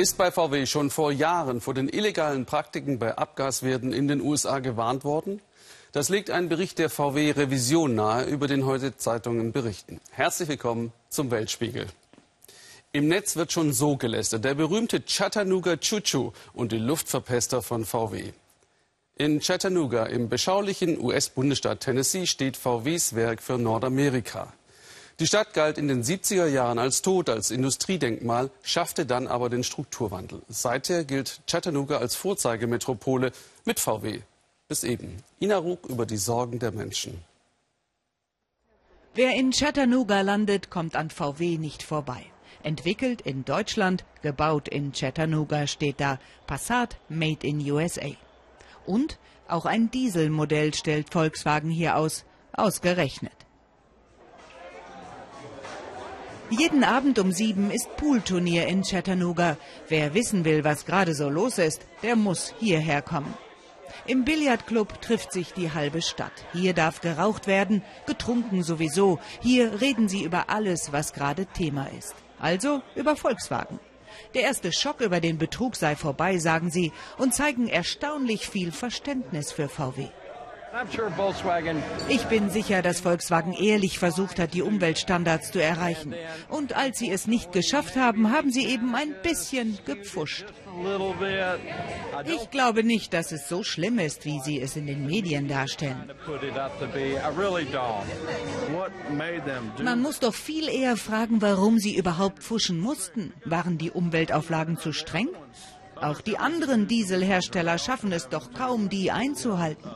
Ist bei VW schon vor Jahren vor den illegalen Praktiken bei Abgaswerten in den USA gewarnt worden? Das legt ein Bericht der VW Revision nahe, über den heute Zeitungen berichten. Herzlich willkommen zum Weltspiegel. Im Netz wird schon so gelästert. Der berühmte Chattanooga Choo-Choo und die Luftverpester von VW. In Chattanooga, im beschaulichen US-Bundesstaat Tennessee, steht VWs Werk für Nordamerika. Die Stadt galt in den 70er Jahren als tot, als Industriedenkmal, schaffte dann aber den Strukturwandel. Seither gilt Chattanooga als Vorzeigemetropole mit VW. Bis eben. Ina Ruck über die Sorgen der Menschen. Wer in Chattanooga landet, kommt an VW nicht vorbei. Entwickelt in Deutschland, gebaut in Chattanooga steht da Passat Made in USA. Und auch ein Dieselmodell stellt Volkswagen hier aus, ausgerechnet. Jeden Abend um sieben ist Poolturnier in Chattanooga. Wer wissen will, was gerade so los ist, der muss hierher kommen. Im Billardclub trifft sich die halbe Stadt. Hier darf geraucht werden, getrunken sowieso. Hier reden sie über alles, was gerade Thema ist. Also über Volkswagen. Der erste Schock über den Betrug sei vorbei, sagen sie, und zeigen erstaunlich viel Verständnis für VW. Ich bin sicher, dass Volkswagen ehrlich versucht hat, die Umweltstandards zu erreichen. Und als sie es nicht geschafft haben, haben sie eben ein bisschen gepfuscht. Ich glaube nicht, dass es so schlimm ist, wie sie es in den Medien darstellen. Man muss doch viel eher fragen, warum sie überhaupt pfuschen mussten. Waren die Umweltauflagen zu streng? Auch die anderen Dieselhersteller schaffen es doch kaum, die einzuhalten.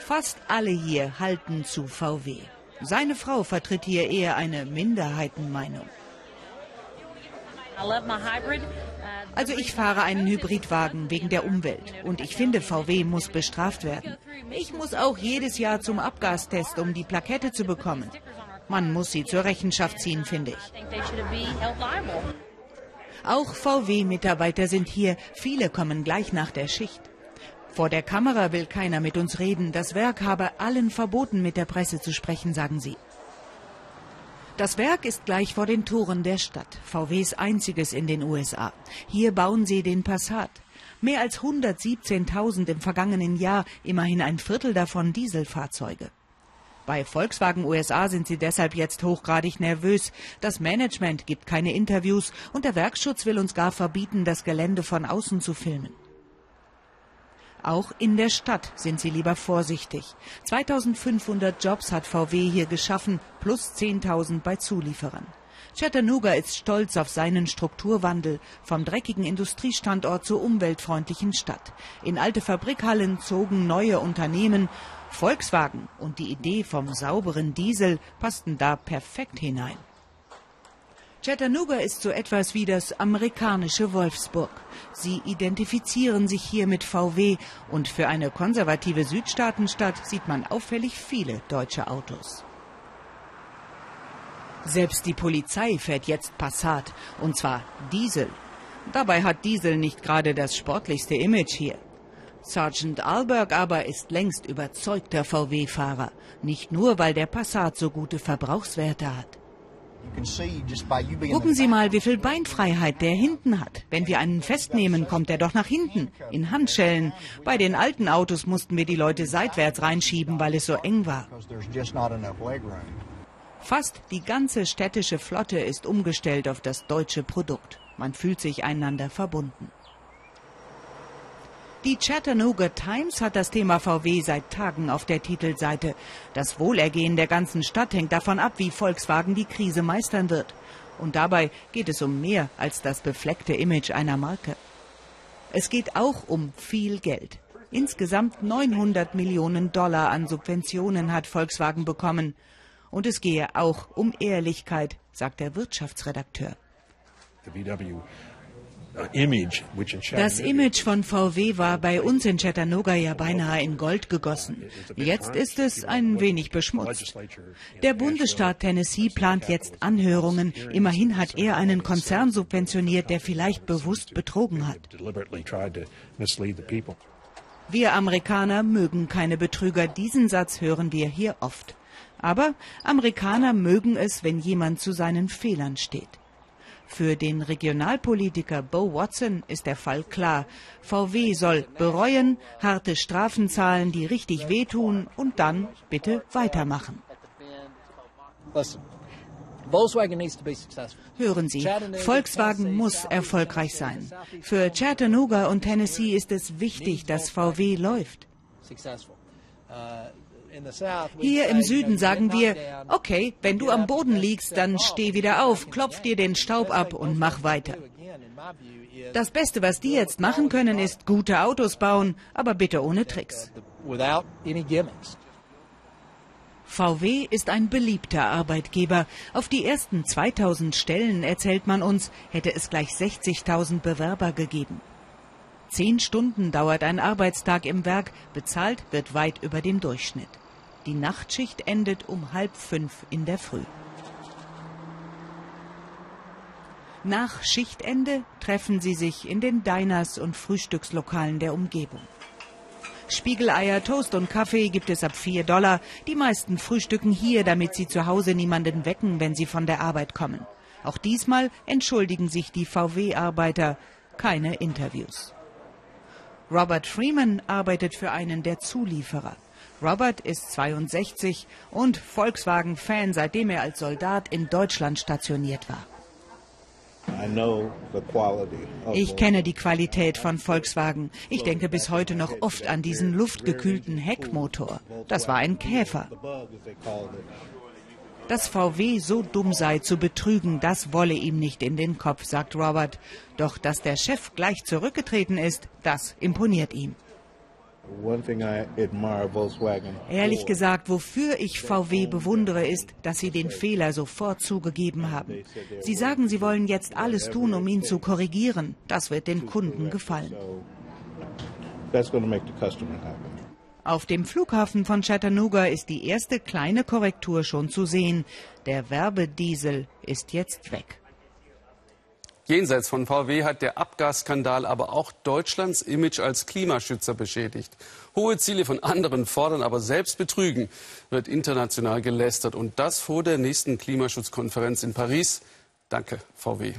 Fast alle hier halten zu VW. Seine Frau vertritt hier eher eine Minderheitenmeinung. Also ich fahre einen Hybridwagen wegen der Umwelt und ich finde, VW muss bestraft werden. Ich muss auch jedes Jahr zum Abgastest, um die Plakette zu bekommen. Man muss sie zur Rechenschaft ziehen, finde ich. Auch VW-Mitarbeiter sind hier. Viele kommen gleich nach der Schicht. Vor der Kamera will keiner mit uns reden. Das Werk habe allen verboten, mit der Presse zu sprechen, sagen sie. Das Werk ist gleich vor den Toren der Stadt, VWs einziges in den USA. Hier bauen sie den Passat. Mehr als 117.000 im vergangenen Jahr, immerhin ein Viertel davon Dieselfahrzeuge. Bei Volkswagen USA sind sie deshalb jetzt hochgradig nervös. Das Management gibt keine Interviews und der Werkschutz will uns gar verbieten, das Gelände von außen zu filmen. Auch in der Stadt sind sie lieber vorsichtig. 2500 Jobs hat VW hier geschaffen, plus 10.000 bei Zulieferern. Chattanooga ist stolz auf seinen Strukturwandel, vom dreckigen Industriestandort zur umweltfreundlichen Stadt. In alte Fabrikhallen zogen neue Unternehmen. Volkswagen und die Idee vom sauberen Diesel passten da perfekt hinein. Chattanooga ist so etwas wie das amerikanische Wolfsburg. Sie identifizieren sich hier mit VW und für eine konservative Südstaatenstadt sieht man auffällig viele deutsche Autos. Selbst die Polizei fährt jetzt Passat, und zwar Diesel. Dabei hat Diesel nicht gerade das sportlichste Image hier. Sergeant Alberg aber ist längst überzeugter VW-Fahrer, nicht nur weil der Passat so gute Verbrauchswerte hat. Gucken Sie mal, wie viel Beinfreiheit der hinten hat. Wenn wir einen festnehmen, kommt er doch nach hinten, in Handschellen. Bei den alten Autos mussten wir die Leute seitwärts reinschieben, weil es so eng war. Fast die ganze städtische Flotte ist umgestellt auf das deutsche Produkt. Man fühlt sich einander verbunden. Die Chattanooga Times hat das Thema VW seit Tagen auf der Titelseite. Das Wohlergehen der ganzen Stadt hängt davon ab, wie Volkswagen die Krise meistern wird. Und dabei geht es um mehr als das befleckte Image einer Marke. Es geht auch um viel Geld. Insgesamt 900 Millionen Dollar an Subventionen hat Volkswagen bekommen. Und es gehe auch um Ehrlichkeit, sagt der Wirtschaftsredakteur. Das Image von VW war bei uns in Chattanooga ja beinahe in Gold gegossen. Jetzt ist es ein wenig beschmutzt. Der Bundesstaat Tennessee plant jetzt Anhörungen. Immerhin hat er einen Konzern subventioniert, der vielleicht bewusst betrogen hat. Wir Amerikaner mögen keine Betrüger. Diesen Satz hören wir hier oft. Aber Amerikaner mögen es, wenn jemand zu seinen Fehlern steht. Für den Regionalpolitiker Bo Watson ist der Fall klar. VW soll bereuen, harte Strafen zahlen, die richtig wehtun und dann bitte weitermachen. Hören Sie, Volkswagen muss erfolgreich sein. Für Chattanooga und Tennessee ist es wichtig, dass VW läuft. Hier im Süden sagen wir, okay, wenn du am Boden liegst, dann steh wieder auf, klopf dir den Staub ab und mach weiter. Das Beste, was die jetzt machen können, ist gute Autos bauen, aber bitte ohne Tricks. VW ist ein beliebter Arbeitgeber. Auf die ersten 2000 Stellen, erzählt man uns, hätte es gleich 60.000 Bewerber gegeben. Zehn Stunden dauert ein Arbeitstag im Werk, bezahlt wird weit über dem Durchschnitt. Die Nachtschicht endet um halb fünf in der Früh. Nach Schichtende treffen sie sich in den Diners und Frühstückslokalen der Umgebung. Spiegeleier, Toast und Kaffee gibt es ab 4 Dollar. Die meisten frühstücken hier, damit sie zu Hause niemanden wecken, wenn sie von der Arbeit kommen. Auch diesmal entschuldigen sich die VW-Arbeiter. Keine Interviews. Robert Freeman arbeitet für einen der Zulieferer. Robert ist 62 und Volkswagen-Fan, seitdem er als Soldat in Deutschland stationiert war. Ich kenne die Qualität von Volkswagen. Ich denke bis heute noch oft an diesen luftgekühlten Heckmotor. Das war ein Käfer. Dass VW so dumm sei zu betrügen, das wolle ihm nicht in den Kopf, sagt Robert. Doch dass der Chef gleich zurückgetreten ist, das imponiert ihm. Ehrlich gesagt, wofür ich VW bewundere, ist, dass sie den Fehler sofort zugegeben haben. Sie sagen, sie wollen jetzt alles tun, um ihn zu korrigieren. Das wird den Kunden gefallen. Auf dem Flughafen von Chattanooga ist die erste kleine Korrektur schon zu sehen. Der Werbediesel ist jetzt weg. Jenseits von VW hat der Abgasskandal aber auch Deutschlands Image als Klimaschützer beschädigt. Hohe Ziele von anderen fordern, aber selbst betrügen, wird international gelästert. Und das vor der nächsten Klimaschutzkonferenz in Paris. Danke, VW.